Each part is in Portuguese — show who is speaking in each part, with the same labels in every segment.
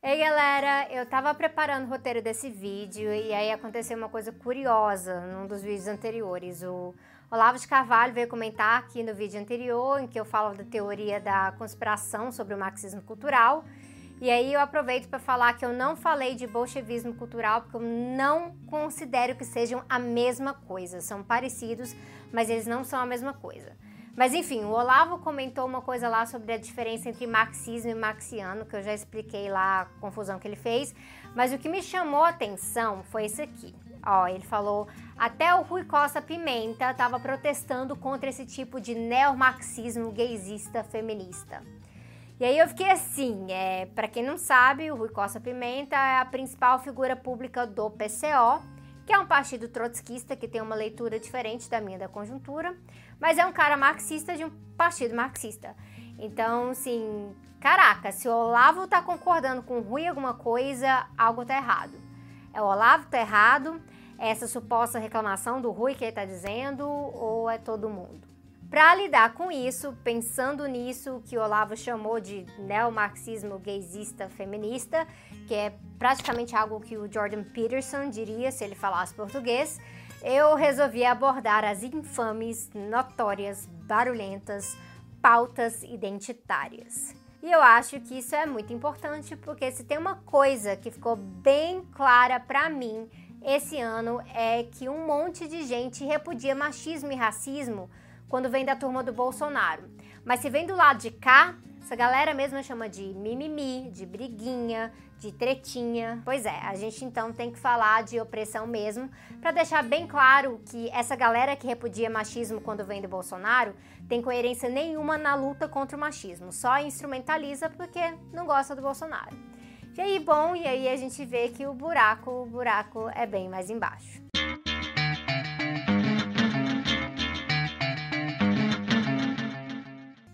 Speaker 1: Ei galera, eu tava preparando o roteiro desse vídeo e aí aconteceu uma coisa curiosa num dos vídeos anteriores. O Olavo de Carvalho veio comentar aqui no vídeo anterior, em que eu falo da teoria da conspiração sobre o marxismo cultural. E aí eu aproveito para falar que eu não falei de bolchevismo cultural, porque eu não considero que sejam a mesma coisa. São parecidos, mas eles não são a mesma coisa. Mas enfim, o Olavo comentou uma coisa lá sobre a diferença entre marxismo e marxiano, que eu já expliquei lá a confusão que ele fez. Mas o que me chamou a atenção foi isso aqui. Ó, ele falou: até o Rui Costa Pimenta estava protestando contra esse tipo de neomarxismo gaysista feminista. E aí eu fiquei assim, é, para quem não sabe, o Rui Costa Pimenta é a principal figura pública do PCO, que é um partido trotskista que tem uma leitura diferente da minha da conjuntura, mas é um cara marxista de um partido marxista. Então, assim, caraca, se o Olavo tá concordando com o Rui alguma coisa, algo tá errado. É o Olavo tá errado, é essa suposta reclamação do Rui que ele tá dizendo, ou é todo mundo? Para lidar com isso, pensando nisso que Olavo chamou de neomarxismo gaysista feminista, que é praticamente algo que o Jordan Peterson diria se ele falasse português, eu resolvi abordar as infames, notórias, barulhentas pautas identitárias. E eu acho que isso é muito importante porque se tem uma coisa que ficou bem clara para mim esse ano é que um monte de gente repudia machismo e racismo quando vem da turma do Bolsonaro. Mas se vem do lado de cá, essa galera mesmo chama de mimimi, de briguinha, de tretinha. Pois é, a gente então tem que falar de opressão mesmo, para deixar bem claro que essa galera que repudia machismo quando vem do Bolsonaro tem coerência nenhuma na luta contra o machismo, só instrumentaliza porque não gosta do Bolsonaro. E aí, bom, e aí a gente vê que o buraco, o buraco é bem mais embaixo.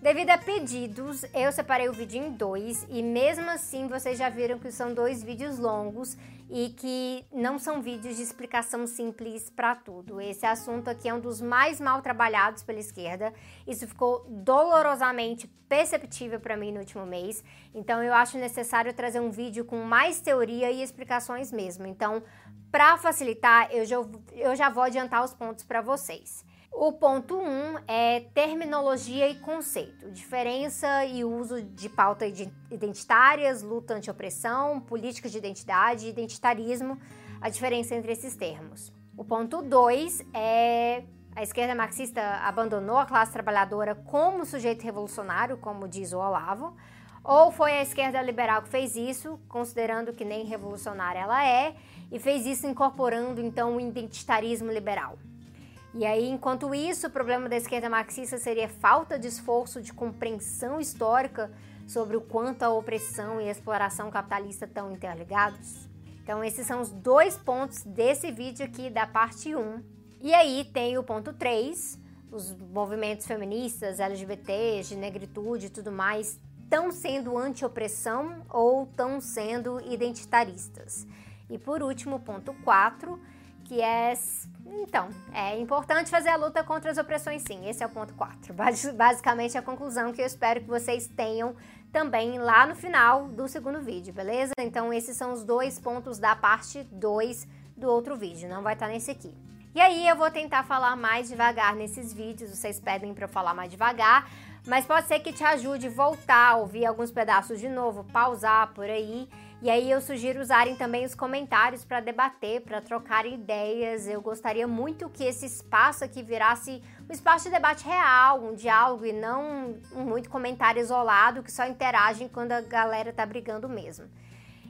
Speaker 1: Devido a pedidos, eu separei o vídeo em dois e mesmo assim vocês já viram que são dois vídeos longos e que não são vídeos de explicação simples para tudo. Esse assunto aqui é um dos mais mal trabalhados pela esquerda. Isso ficou dolorosamente perceptível para mim no último mês. Então eu acho necessário trazer um vídeo com mais teoria e explicações mesmo. Então, para facilitar, eu já, eu já vou adiantar os pontos para vocês. O ponto 1 um é terminologia e conceito, diferença e uso de pautas identitárias, luta anti-opressão, políticas de identidade identitarismo, a diferença entre esses termos. O ponto 2 é a esquerda marxista abandonou a classe trabalhadora como sujeito revolucionário, como diz o Olavo, ou foi a esquerda liberal que fez isso, considerando que nem revolucionária ela é, e fez isso incorporando então o identitarismo liberal. E aí, enquanto isso, o problema da esquerda marxista seria falta de esforço de compreensão histórica sobre o quanto a opressão e a exploração capitalista estão interligados. Então, esses são os dois pontos desse vídeo aqui da parte 1. E aí tem o ponto 3, os movimentos feministas, LGBTs, de negritude e tudo mais, estão sendo anti-opressão ou estão sendo identitaristas. E por último, ponto 4, que é então, é importante fazer a luta contra as opressões, sim. Esse é o ponto 4. Basicamente, a conclusão que eu espero que vocês tenham também lá no final do segundo vídeo, beleza? Então, esses são os dois pontos da parte 2 do outro vídeo, não vai estar nesse aqui. E aí, eu vou tentar falar mais devagar nesses vídeos, vocês pedem para eu falar mais devagar, mas pode ser que te ajude voltar ouvir alguns pedaços de novo, pausar por aí e aí eu sugiro usarem também os comentários para debater, para trocar ideias. Eu gostaria muito que esse espaço aqui virasse um espaço de debate real, um diálogo e não muito comentário isolado que só interagem quando a galera tá brigando mesmo.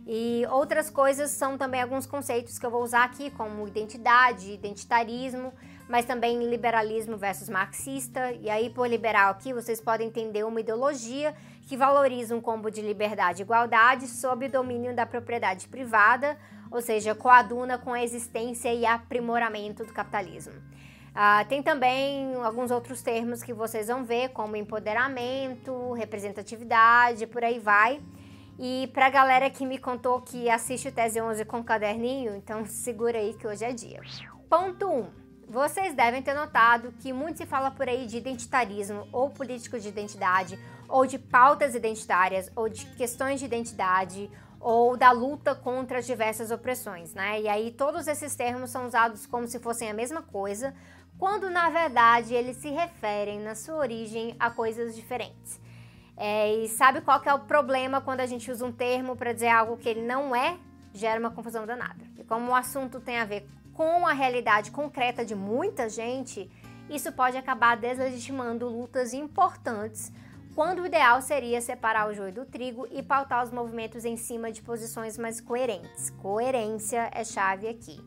Speaker 1: E outras coisas são também alguns conceitos que eu vou usar aqui, como identidade, identitarismo, mas também liberalismo versus marxista. E aí, por liberal aqui, vocês podem entender uma ideologia que valoriza um combo de liberdade e igualdade sob o domínio da propriedade privada, ou seja, coaduna com a existência e aprimoramento do capitalismo. Uh, tem também alguns outros termos que vocês vão ver, como empoderamento, representatividade, por aí vai. E para a galera que me contou que assiste o Tese 11 com caderninho, então segura aí que hoje é dia. Ponto 1. Um. Vocês devem ter notado que muito se fala por aí de identitarismo ou político de identidade, ou de pautas identitárias, ou de questões de identidade, ou da luta contra as diversas opressões, né? E aí todos esses termos são usados como se fossem a mesma coisa, quando na verdade eles se referem na sua origem a coisas diferentes. É, e sabe qual que é o problema quando a gente usa um termo para dizer algo que ele não é? Gera uma confusão danada. E como o assunto tem a ver com a realidade concreta de muita gente, isso pode acabar deslegitimando lutas importantes quando o ideal seria separar o joio do trigo e pautar os movimentos em cima de posições mais coerentes. Coerência é chave aqui.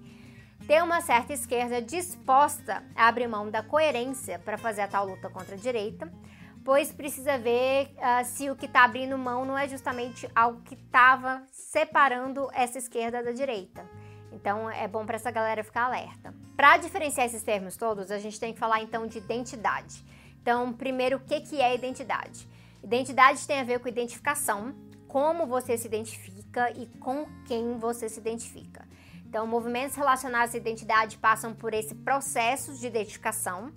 Speaker 1: Ter uma certa esquerda disposta a abrir mão da coerência para fazer a tal luta contra a direita, pois precisa ver uh, se o que está abrindo mão não é justamente algo que estava separando essa esquerda da direita. Então é bom para essa galera ficar alerta. Para diferenciar esses termos todos, a gente tem que falar então de identidade. Então, primeiro, o que, que é identidade? Identidade tem a ver com identificação, como você se identifica e com quem você se identifica. Então, movimentos relacionados à identidade passam por esse processo de identificação.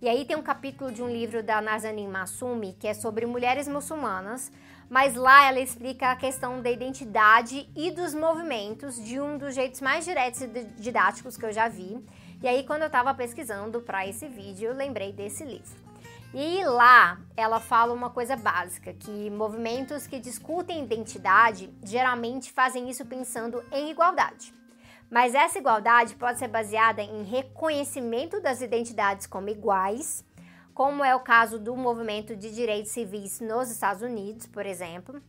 Speaker 1: E aí tem um capítulo de um livro da Nazanin Masumi que é sobre mulheres muçulmanas, mas lá ela explica a questão da identidade e dos movimentos de um dos jeitos mais diretos e didáticos que eu já vi. E aí quando eu estava pesquisando para esse vídeo, eu lembrei desse livro. E lá ela fala uma coisa básica, que movimentos que discutem identidade geralmente fazem isso pensando em igualdade. Mas essa igualdade pode ser baseada em reconhecimento das identidades como iguais, como é o caso do movimento de direitos civis nos Estados Unidos, por exemplo,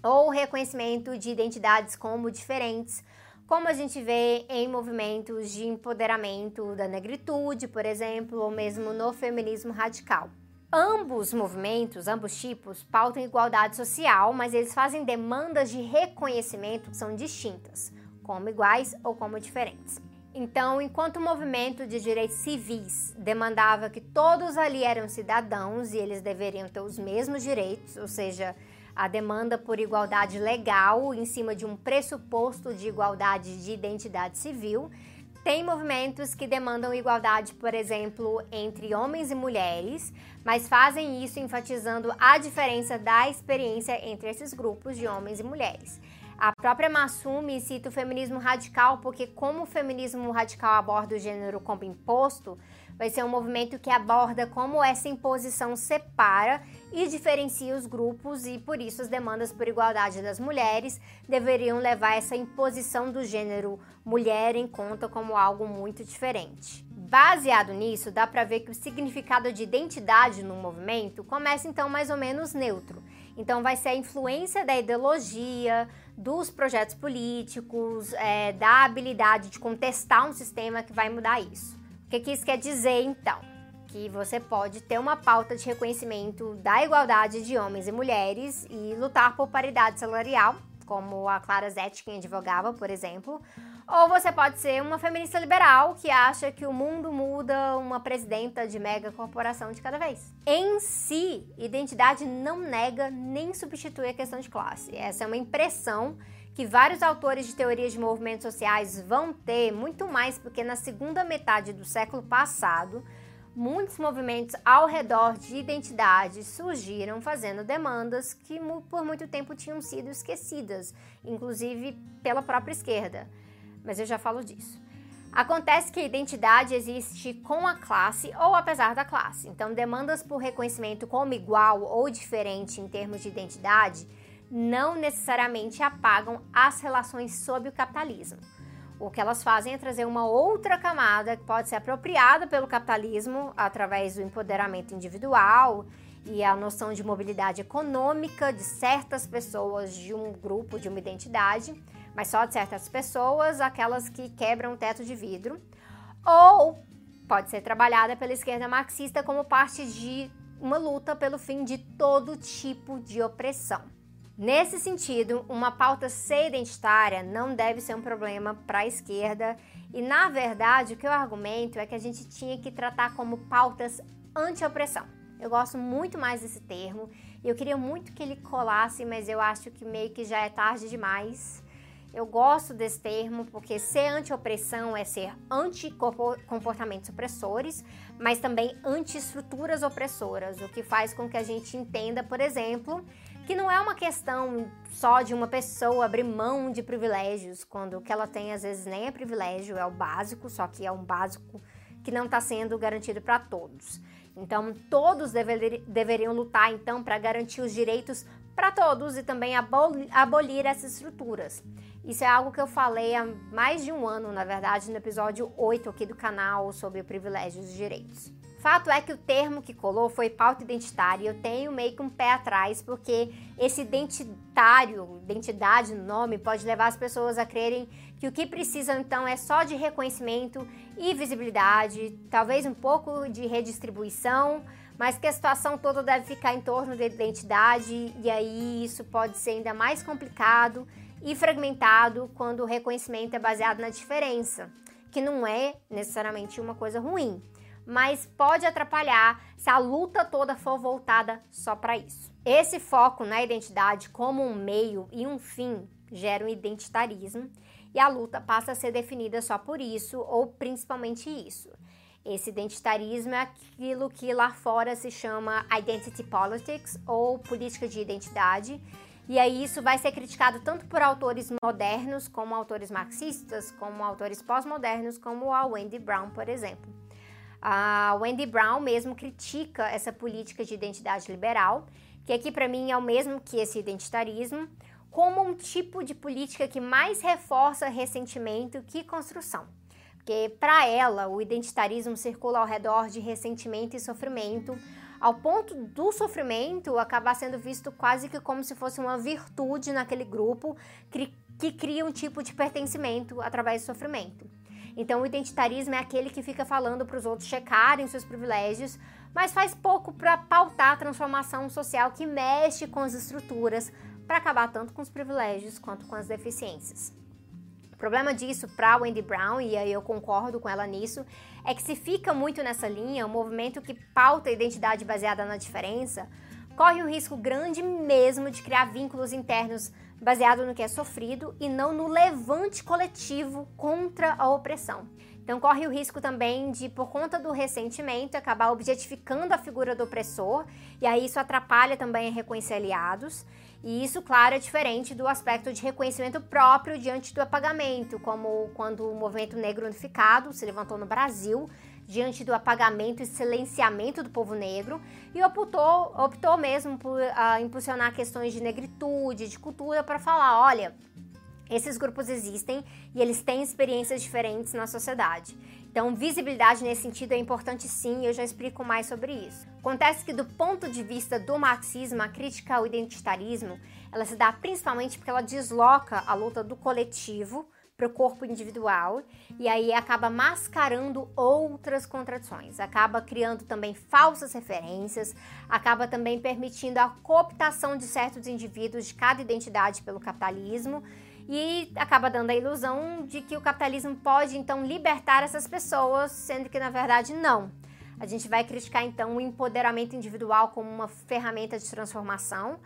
Speaker 1: ou reconhecimento de identidades como diferentes, como a gente vê em movimentos de empoderamento da negritude, por exemplo, ou mesmo no feminismo radical. Ambos movimentos, ambos tipos, pautam igualdade social, mas eles fazem demandas de reconhecimento que são distintas, como iguais ou como diferentes. Então, enquanto o movimento de direitos civis demandava que todos ali eram cidadãos e eles deveriam ter os mesmos direitos, ou seja, a demanda por igualdade legal em cima de um pressuposto de igualdade de identidade civil. Tem movimentos que demandam igualdade, por exemplo, entre homens e mulheres, mas fazem isso enfatizando a diferença da experiência entre esses grupos de homens e mulheres. A própria Massumi cita o feminismo radical porque, como o feminismo radical aborda o gênero como imposto, vai ser um movimento que aborda como essa imposição separa e diferencia os grupos e por isso as demandas por igualdade das mulheres deveriam levar essa imposição do gênero mulher em conta como algo muito diferente. Baseado nisso, dá para ver que o significado de identidade no movimento começa então mais ou menos neutro. Então vai ser a influência da ideologia, dos projetos políticos, é, da habilidade de contestar um sistema que vai mudar isso. O que, que isso quer dizer então? Que você pode ter uma pauta de reconhecimento da igualdade de homens e mulheres e lutar por paridade salarial, como a Clara Zetkin advogava, por exemplo. Ou você pode ser uma feminista liberal que acha que o mundo muda uma presidenta de mega corporação de cada vez. Em si, identidade não nega nem substitui a questão de classe. Essa é uma impressão que vários autores de teorias de movimentos sociais vão ter, muito mais porque na segunda metade do século passado, muitos movimentos ao redor de identidade surgiram fazendo demandas que por muito tempo tinham sido esquecidas, inclusive pela própria esquerda. Mas eu já falo disso. Acontece que a identidade existe com a classe ou apesar da classe. Então, demandas por reconhecimento como igual ou diferente em termos de identidade não necessariamente apagam as relações sob o capitalismo. O que elas fazem é trazer uma outra camada que pode ser apropriada pelo capitalismo através do empoderamento individual e a noção de mobilidade econômica de certas pessoas de um grupo, de uma identidade, mas só de certas pessoas, aquelas que quebram o teto de vidro, ou pode ser trabalhada pela esquerda marxista como parte de uma luta pelo fim de todo tipo de opressão. Nesse sentido, uma pauta ser identitária não deve ser um problema para a esquerda, e na verdade o que eu argumento é que a gente tinha que tratar como pautas anti-opressão. Eu gosto muito mais desse termo e eu queria muito que ele colasse, mas eu acho que meio que já é tarde demais. Eu gosto desse termo porque ser anti-opressão é ser anti-comportamentos opressores, mas também anti-estruturas opressoras, o que faz com que a gente entenda, por exemplo, que não é uma questão só de uma pessoa abrir mão de privilégios, quando o que ela tem às vezes nem é privilégio, é o básico, só que é um básico que não está sendo garantido para todos. Então, todos dever, deveriam lutar então para garantir os direitos para todos e também abolir, essas estruturas. Isso é algo que eu falei há mais de um ano, na verdade, no episódio 8 aqui do canal sobre privilégios e direitos. Fato é que o termo que colou foi pauta identitária e eu tenho meio que um pé atrás, porque esse identitário, identidade no nome, pode levar as pessoas a crerem que o que precisam então é só de reconhecimento e visibilidade, talvez um pouco de redistribuição, mas que a situação toda deve ficar em torno da identidade e aí isso pode ser ainda mais complicado e fragmentado quando o reconhecimento é baseado na diferença, que não é necessariamente uma coisa ruim mas pode atrapalhar se a luta toda for voltada só para isso. Esse foco na identidade como um meio e um fim gera um identitarismo e a luta passa a ser definida só por isso ou principalmente isso. Esse identitarismo é aquilo que lá fora se chama identity politics ou política de identidade. E aí isso vai ser criticado tanto por autores modernos, como autores marxistas, como autores pós-modernos, como a Wendy Brown, por exemplo. A Wendy Brown mesmo critica essa política de identidade liberal, que aqui para mim é o mesmo que esse identitarismo, como um tipo de política que mais reforça ressentimento que construção. Porque para ela, o identitarismo circula ao redor de ressentimento e sofrimento, ao ponto do sofrimento acabar sendo visto quase que como se fosse uma virtude naquele grupo que, que cria um tipo de pertencimento através do sofrimento. Então, o identitarismo é aquele que fica falando para os outros checarem seus privilégios, mas faz pouco para pautar a transformação social que mexe com as estruturas para acabar tanto com os privilégios quanto com as deficiências. Problema disso para Wendy Brown, e aí eu concordo com ela nisso, é que se fica muito nessa linha, o movimento que pauta a identidade baseada na diferença, corre um risco grande mesmo de criar vínculos internos baseado no que é sofrido e não no levante coletivo contra a opressão. Então corre o risco também de, por conta do ressentimento, acabar objetificando a figura do opressor, e aí isso atrapalha também a reconhecer aliados. E isso, claro, é diferente do aspecto de reconhecimento próprio diante do apagamento, como quando o movimento negro unificado se levantou no Brasil diante do apagamento e silenciamento do povo negro e optou, optou mesmo por uh, impulsionar questões de negritude, de cultura, para falar: olha, esses grupos existem e eles têm experiências diferentes na sociedade. Então, visibilidade nesse sentido é importante sim, e eu já explico mais sobre isso. Acontece que do ponto de vista do marxismo, a crítica ao identitarismo, ela se dá principalmente porque ela desloca a luta do coletivo para o corpo individual e aí acaba mascarando outras contradições, acaba criando também falsas referências, acaba também permitindo a cooptação de certos indivíduos de cada identidade pelo capitalismo e acaba dando a ilusão de que o capitalismo pode então libertar essas pessoas, sendo que na verdade não. A gente vai criticar então o empoderamento individual como uma ferramenta de transformação,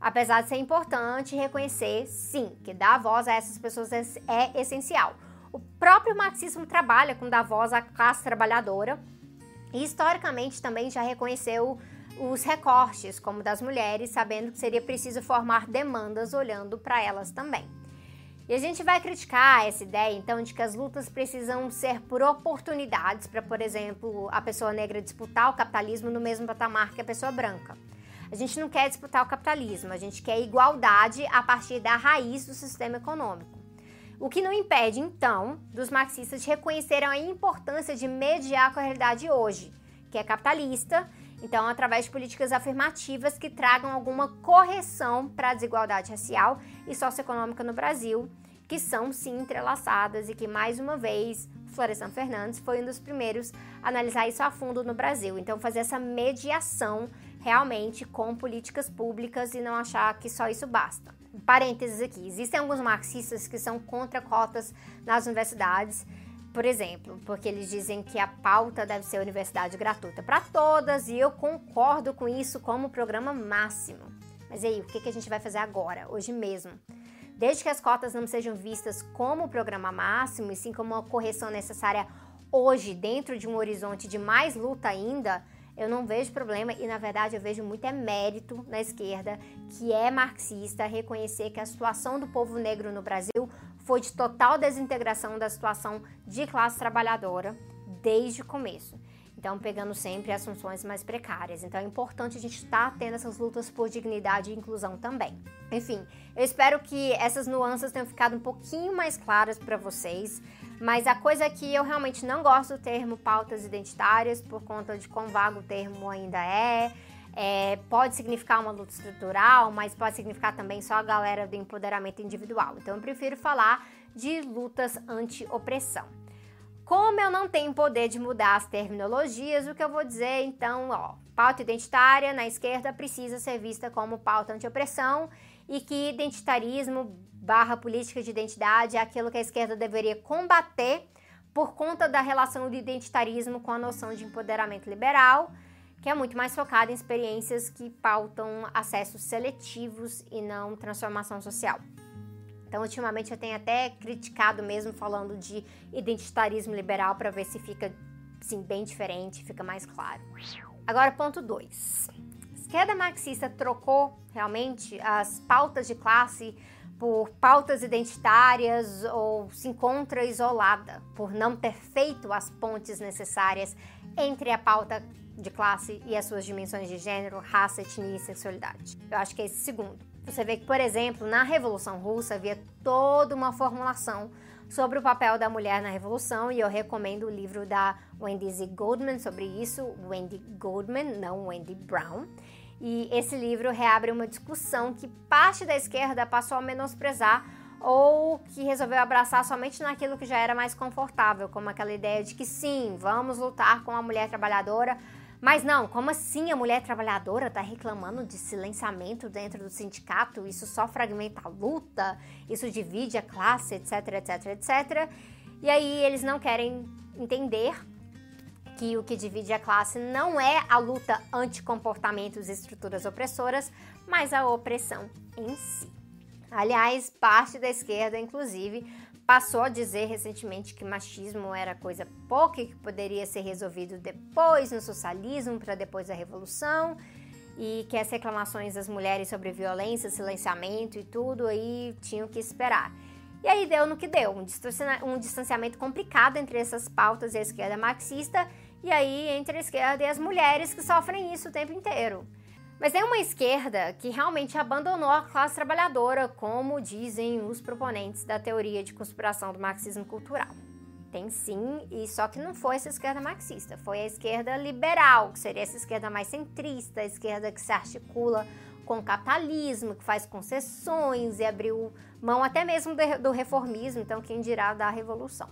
Speaker 1: Apesar de ser importante reconhecer, sim, que dar voz a essas pessoas é, é essencial. O próprio marxismo trabalha com dar voz à classe trabalhadora e historicamente também já reconheceu os recortes, como das mulheres, sabendo que seria preciso formar demandas olhando para elas também. E a gente vai criticar essa ideia, então, de que as lutas precisam ser por oportunidades para, por exemplo, a pessoa negra disputar o capitalismo no mesmo patamar que a pessoa branca. A gente não quer disputar o capitalismo, a gente quer igualdade a partir da raiz do sistema econômico. O que não impede, então, dos marxistas de reconhecerem a importância de mediar com a realidade hoje, que é capitalista, então, através de políticas afirmativas que tragam alguma correção para a desigualdade racial e socioeconômica no Brasil, que são sim entrelaçadas e que, mais uma vez, Florestan Fernandes foi um dos primeiros a analisar isso a fundo no Brasil. Então, fazer essa mediação realmente com políticas públicas e não achar que só isso basta. Parênteses aqui: existem alguns marxistas que são contra cotas nas universidades, por exemplo, porque eles dizem que a pauta deve ser universidade gratuita para todas e eu concordo com isso como programa máximo. Mas aí, o que, a gente vai fazer agora, hoje mesmo? Desde que as cotas não sejam vistas como programa máximo e sim como uma correção necessária hoje, dentro de um horizonte de mais luta ainda, Eu não vejo problema e, na verdade, eu vejo muito é mérito na esquerda, que é marxista, reconhecer que a situação do povo negro no Brasil foi de total desintegração da situação de classe trabalhadora desde o começo. Então, pegando sempre as funções mais precárias. Então, é importante a gente estar tá tendo essas lutas por dignidade e inclusão também. Enfim, eu espero que essas nuances tenham ficado um pouquinho mais claras para vocês. Mas a coisa é que eu realmente não gosto do termo pautas identitárias por conta de quão vago o termo ainda é. É, pode significar uma luta estrutural, mas pode significar também só a galera do empoderamento individual. Então eu prefiro falar de lutas anti-opressão. Como eu não tenho poder de mudar as terminologias, o que eu vou dizer então, ó, pauta identitária na esquerda precisa ser vista como pauta anti-opressão e que identitarismo barra política de identidade é aquilo que a esquerda deveria combater por conta da relação do identitarismo com a noção de empoderamento liberal, que é muito mais focada em experiências que pautam acessos seletivos e não transformação social. Então, ultimamente eu tenho até criticado mesmo falando de identitarismo liberal para ver se fica assim, bem diferente, fica mais claro. Agora, ponto 2. A esquerda marxista trocou realmente as pautas de classe por pautas identitárias ou se encontra isolada por não ter feito as pontes necessárias entre a pauta de classe e as suas dimensões de gênero, raça, etnia e sexualidade. Eu acho que é esse segundo. Você vê que, por exemplo, na Revolução Russa havia toda uma formulação sobre o papel da mulher na revolução e eu recomendo o livro da Wendy Z. Goldman sobre isso, Wendy Goldman, não Wendy Brown. E esse livro reabre uma discussão que parte da esquerda passou a menosprezar ou que resolveu abraçar somente naquilo que já era mais confortável, como aquela ideia de que sim, vamos lutar com a mulher trabalhadora mas não, como assim a mulher trabalhadora está reclamando de silenciamento dentro do sindicato? Isso só fragmenta a luta, isso divide a classe, etc, etc, etc. E aí eles não querem entender que o que divide a classe não é a luta anti-comportamentos e estruturas opressoras, mas a opressão em si. Aliás, parte da esquerda, inclusive, passou a dizer recentemente que machismo era coisa pouca que poderia ser resolvido depois no socialismo, para depois da revolução, e que as reclamações das mulheres sobre violência, silenciamento e tudo aí tinham que esperar. E aí deu no que deu, um distanciamento complicado entre essas pautas e a esquerda marxista, e aí entre a esquerda e as mulheres que sofrem isso o tempo inteiro. Mas tem uma esquerda que realmente abandonou a classe trabalhadora, como dizem os proponentes da teoria de conspiração do marxismo cultural. Tem sim, e só que não foi essa esquerda marxista, foi a esquerda liberal, que seria essa esquerda mais centrista, a esquerda que se articula com o capitalismo, que faz concessões e abriu mão até mesmo do reformismo, então quem dirá da revolução.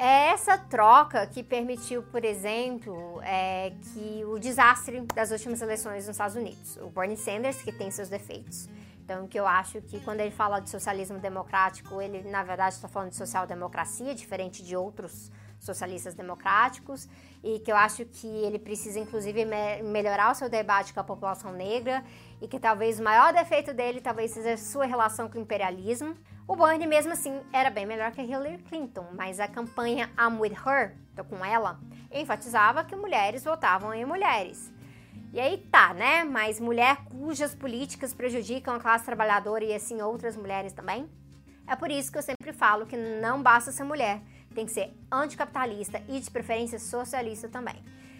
Speaker 1: É essa troca que permitiu, por exemplo, é, que o desastre das últimas eleições nos Estados Unidos. O Bernie Sanders, que tem seus defeitos. Então, que eu acho que quando ele fala de socialismo democrático, ele na verdade está falando de social-democracia, diferente de outros socialistas democráticos, e que eu acho que ele precisa, inclusive, me melhorar o seu debate com a população negra, e que talvez o maior defeito dele talvez seja a sua relação com o imperialismo. O Bernie, mesmo assim, era bem melhor que Hillary Clinton, mas a campanha I'm With Her, tô com ela, enfatizava que mulheres votavam em mulheres. E aí tá, né? Mas mulher cujas políticas prejudicam a classe trabalhadora e assim outras mulheres também? É por isso que eu sempre falo que não basta ser mulher, tem que ser anticapitalista e de preferência socialista também.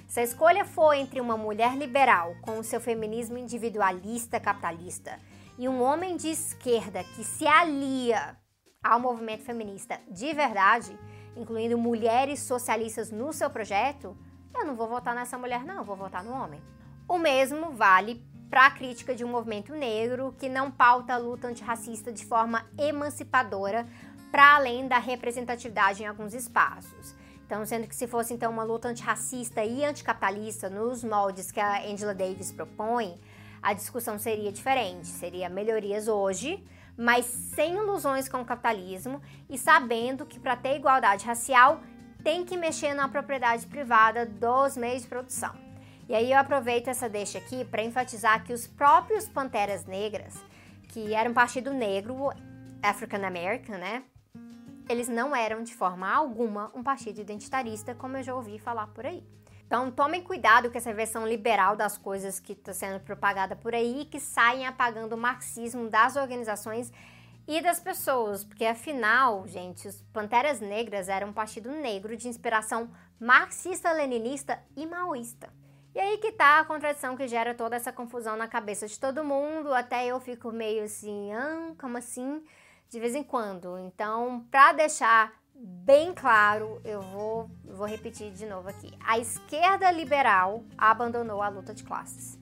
Speaker 1: Se a escolha for entre uma mulher liberal com o seu feminismo individualista capitalista e um homem de esquerda que se alia ao movimento feminista de verdade, incluindo mulheres socialistas no seu projeto, eu não vou votar nessa mulher, não, vou votar no homem. O mesmo vale para a crítica de um movimento negro que não pauta a luta antirracista de forma emancipadora para além da representatividade em alguns espaços. Então, sendo que se fosse então uma luta antirracista e anticapitalista nos moldes que a Angela Davis propõe, a discussão seria diferente, seria melhorias hoje, mas sem ilusões com o capitalismo e sabendo que para ter igualdade racial tem que mexer na propriedade privada dos meios de produção. E aí eu aproveito essa deixa aqui para enfatizar que os próprios Panteras Negras, que eram um partido negro, African American, né? Eles não eram de forma alguma um partido identitarista, como eu já ouvi falar por aí. Então tomem cuidado com essa versão liberal das coisas que está sendo propagada por aí, que saem apagando o marxismo das organizações e das pessoas, porque afinal, gente, os Panteras Negras eram um partido negro de inspiração marxista-leninista e maoísta. E aí que tá a contradição que gera toda essa confusão na cabeça de todo mundo, até eu fico meio assim, ah, como assim? De vez em quando. Então, para deixar bem claro, eu vou, vou repetir de novo aqui. A esquerda liberal abandonou a luta de classes,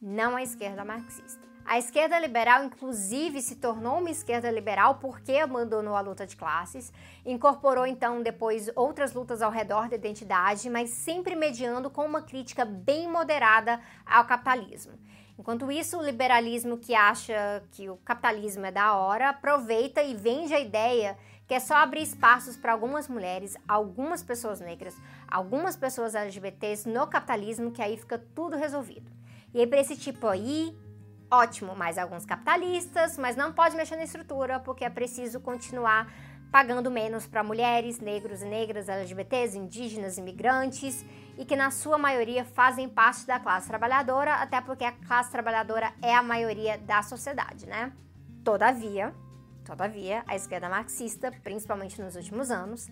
Speaker 1: não a esquerda marxista. A esquerda liberal, inclusive, se tornou uma esquerda liberal porque abandonou a luta de classes, incorporou então depois outras lutas ao redor da identidade, mas sempre mediando com uma crítica bem moderada ao capitalismo. Enquanto isso, o liberalismo que acha que o capitalismo é da hora aproveita e vende a ideia que é só abrir espaços para algumas mulheres, algumas pessoas negras, algumas pessoas LGBTs no capitalismo, que aí fica tudo resolvido. E aí, para esse tipo aí, ótimo, mais alguns capitalistas, mas não pode mexer na estrutura porque é preciso continuar pagando menos para mulheres, negros e negras, LGBTs, indígenas, imigrantes e que na sua maioria fazem parte da classe trabalhadora, até porque a classe trabalhadora é a maioria da sociedade, né? Todavia, todavia, a esquerda marxista, principalmente nos últimos anos,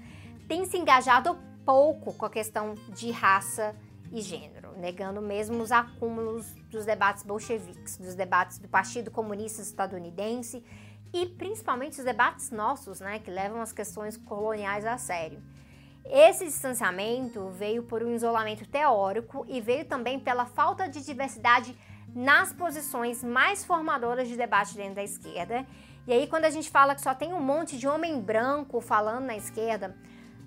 Speaker 1: tem se engajado pouco com a questão de raça e gênero, negando mesmo os acúmulos dos debates bolcheviques, dos debates do Partido Comunista Estadunidense e principalmente os debates nossos, né, que levam as questões coloniais a sério. Esse distanciamento veio por um isolamento teórico e veio também pela falta de diversidade nas posições mais formadoras de debate dentro da esquerda. E aí, quando a gente fala que só tem um monte de homem branco falando na esquerda,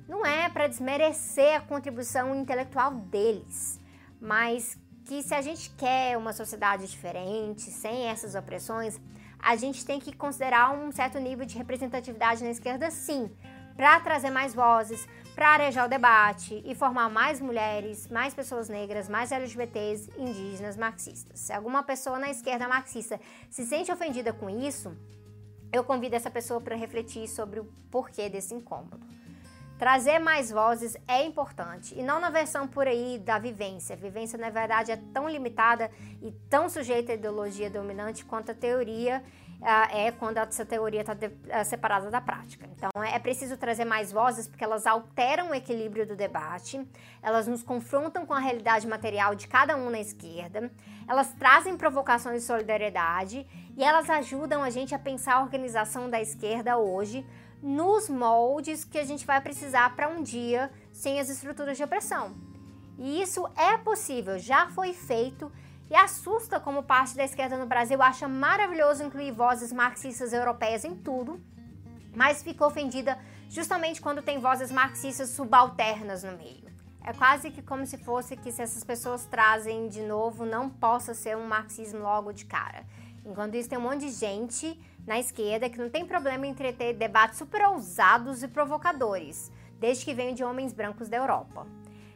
Speaker 1: não é para desmerecer a contribuição intelectual deles, mas que se a gente quer uma sociedade diferente, sem essas opressões, a gente tem que considerar um certo nível de representatividade na esquerda, sim, para trazer mais vozes, para arejar o debate e formar mais mulheres, mais pessoas negras, mais LGBTs, indígenas, marxistas. Se alguma pessoa na esquerda marxista se sente ofendida com isso, eu convido essa pessoa para refletir sobre o porquê desse incômodo. Trazer mais vozes é importante e não na versão por aí da vivência. A vivência, na verdade, é tão limitada e tão sujeita à ideologia dominante quanto a teoria uh, é quando essa teoria está uh, separada da prática. Então, é preciso trazer mais vozes porque elas alteram o equilíbrio do debate, elas nos confrontam com a realidade material de cada um na esquerda, elas trazem provocações de solidariedade e elas ajudam a gente a pensar a organização da esquerda hoje nos moldes que a gente vai precisar para um dia sem as estruturas de opressão. E isso é possível, já foi feito e assusta como parte da esquerda no Brasil acha maravilhoso incluir vozes marxistas europeias em tudo, mas ficou ofendida justamente quando tem vozes marxistas subalternas no meio. É quase que como se fosse que se essas pessoas trazem de novo não possa ser um marxismo logo de cara. Enquanto isso tem um monte de gente na esquerda que não tem problema em entreter debates super ousados e provocadores, desde que venham de homens brancos da Europa.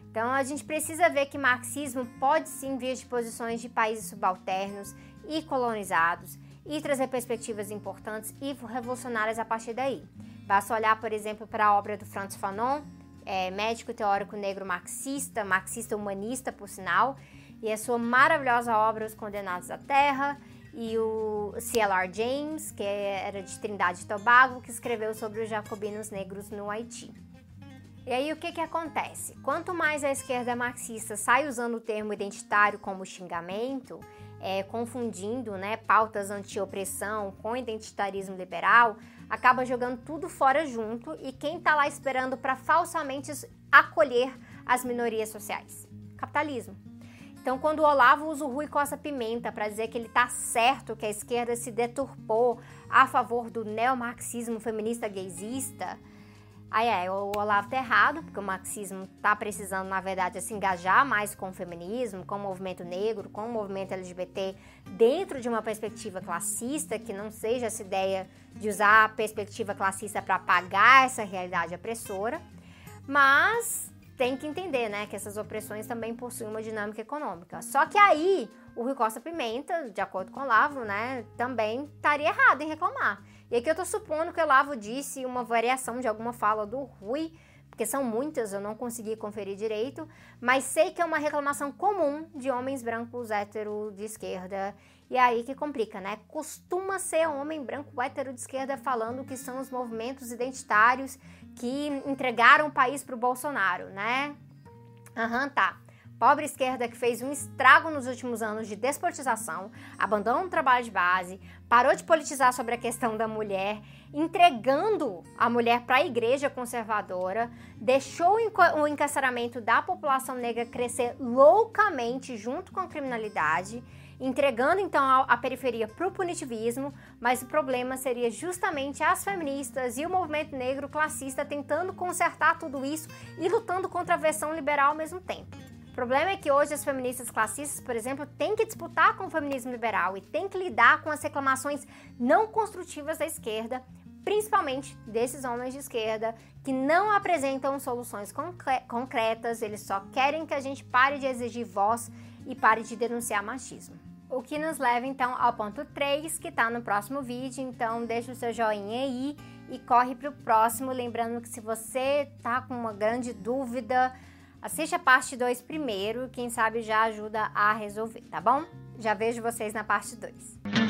Speaker 1: Então a gente precisa ver que marxismo pode sim vir de posições de países subalternos e colonizados e trazer perspectivas importantes e revolucionárias a partir daí. Basta olhar, por exemplo, para a obra do Franz Fanon, é, médico teórico negro marxista, marxista humanista, por sinal, e a sua maravilhosa obra Os Condenados à Terra, e o C.L.R. James, que era de Trindade e Tobago, que escreveu sobre os jacobinos negros no Haiti. E aí o que, que acontece? Quanto mais a esquerda marxista sai usando o termo identitário como xingamento, é, confundindo né, pautas anti-opressão com identitarismo liberal, acaba jogando tudo fora junto e quem está lá esperando para falsamente acolher as minorias sociais? Capitalismo. Então, quando o Olavo usa o Rui Costa Pimenta para dizer que ele está certo que a esquerda se deturpou a favor do neomarxismo feminista gaysista, aí é, o Olavo está errado, porque o marxismo está precisando, na verdade, se engajar mais com o feminismo, com o movimento negro, com o movimento LGBT, dentro de uma perspectiva classista, que não seja essa ideia de usar a perspectiva classista para apagar essa realidade opressora. Mas tem que entender, né, que essas opressões também possuem uma dinâmica econômica. Só que aí o Rui Costa Pimenta, de acordo com o Lavo, né, também estaria errado em reclamar. E aqui eu tô supondo que o Lavo disse uma variação de alguma fala do Rui porque são muitas, eu não consegui conferir direito, mas sei que é uma reclamação comum de homens brancos hétero de esquerda. E aí que complica, né? Costuma ser homem branco hétero de esquerda falando que são os movimentos identitários que entregaram o país para o Bolsonaro, né? Aham, uhum, tá. Pobre esquerda que fez um estrago nos últimos anos de desportização, abandonou o trabalho de base, parou de politizar sobre a questão da mulher, entregando a mulher para a igreja conservadora, deixou o encarceramento da população negra crescer loucamente junto com a criminalidade, entregando então a, periferia para o punitivismo, mas o problema seria justamente as feministas e o movimento negro classista tentando consertar tudo isso e lutando contra a versão liberal ao mesmo tempo. O problema é que hoje as feministas classistas, por exemplo, têm que disputar com o feminismo liberal e têm que lidar com as reclamações não construtivas da esquerda, principalmente desses homens de esquerda que não apresentam soluções concretas, eles só querem que a gente pare de exigir voz e pare de denunciar machismo. O que nos leva então ao ponto 3, que está no próximo vídeo, então deixa o seu joinha aí e corre para o próximo, lembrando que se você tá com uma grande dúvida, Assiste a parte 2 primeiro, quem sabe já ajuda a resolver, tá bom? Já vejo vocês na parte 2.